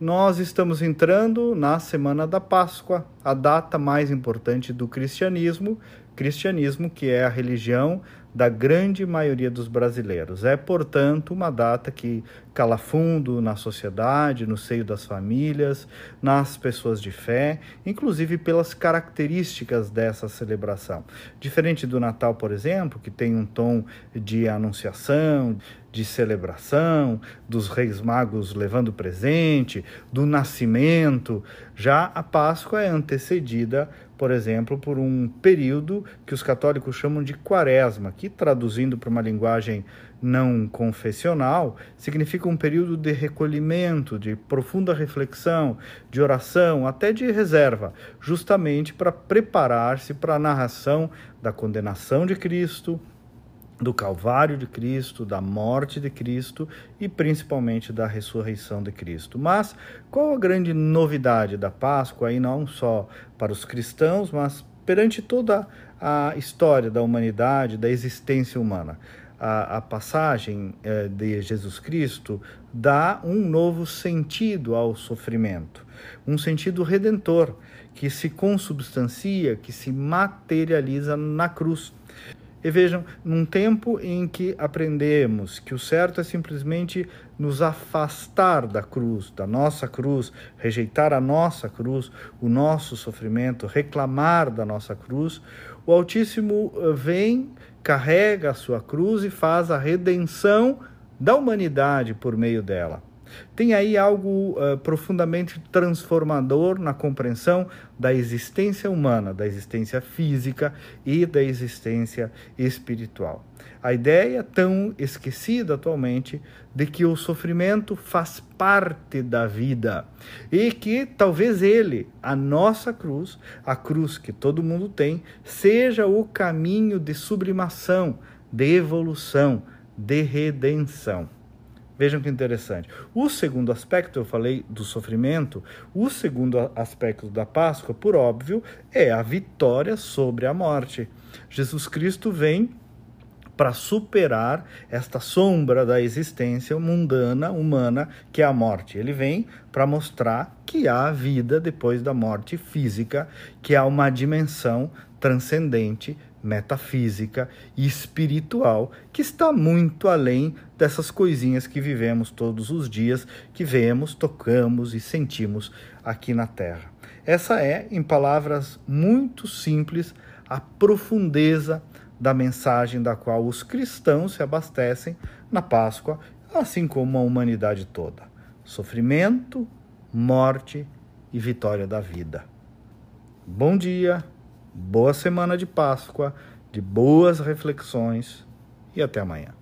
nós estamos entrando na semana da Páscoa, a data mais importante do cristianismo, cristianismo que é a religião da grande maioria dos brasileiros. É, portanto, uma data que cala fundo na sociedade, no seio das famílias, nas pessoas de fé, inclusive pelas características dessa celebração. Diferente do Natal, por exemplo, que tem um tom de anunciação, de celebração, dos reis magos levando presente, do nascimento, já a Páscoa é antecedida por exemplo, por um período que os católicos chamam de quaresma, que traduzindo para uma linguagem não confessional, significa um período de recolhimento, de profunda reflexão, de oração, até de reserva, justamente para preparar-se para a narração da condenação de Cristo, do Calvário de Cristo, da morte de Cristo e principalmente da ressurreição de Cristo. Mas qual a grande novidade da Páscoa, aí não só para os cristãos, mas perante toda a história da humanidade, da existência humana? A, a passagem eh, de Jesus Cristo dá um novo sentido ao sofrimento, um sentido redentor que se consubstancia, que se materializa na cruz. E vejam, num tempo em que aprendemos que o certo é simplesmente nos afastar da cruz, da nossa cruz, rejeitar a nossa cruz, o nosso sofrimento, reclamar da nossa cruz, o Altíssimo eh, vem, carrega a sua cruz e faz a redenção da humanidade por meio dela. Tem aí algo uh, profundamente transformador na compreensão da existência humana, da existência física e da existência espiritual. A ideia tão esquecida atualmente de que o sofrimento faz parte da vida e que talvez ele, a nossa cruz, a cruz que todo mundo tem, seja o caminho de sublimação, de evolução, de redenção. Vejam que interessante. O segundo aspecto, eu falei do sofrimento, o segundo aspecto da Páscoa, por óbvio, é a vitória sobre a morte. Jesus Cristo vem para superar esta sombra da existência mundana, humana, que é a morte. Ele vem para mostrar que há vida depois da morte física, que há uma dimensão transcendente metafísica e espiritual que está muito além dessas coisinhas que vivemos todos os dias, que vemos, tocamos e sentimos aqui na Terra. Essa é, em palavras muito simples, a profundeza da mensagem da qual os cristãos se abastecem na Páscoa, assim como a humanidade toda: sofrimento, morte e vitória da vida. Bom dia boa semana de Páscoa, de boas reflexões e até amanhã.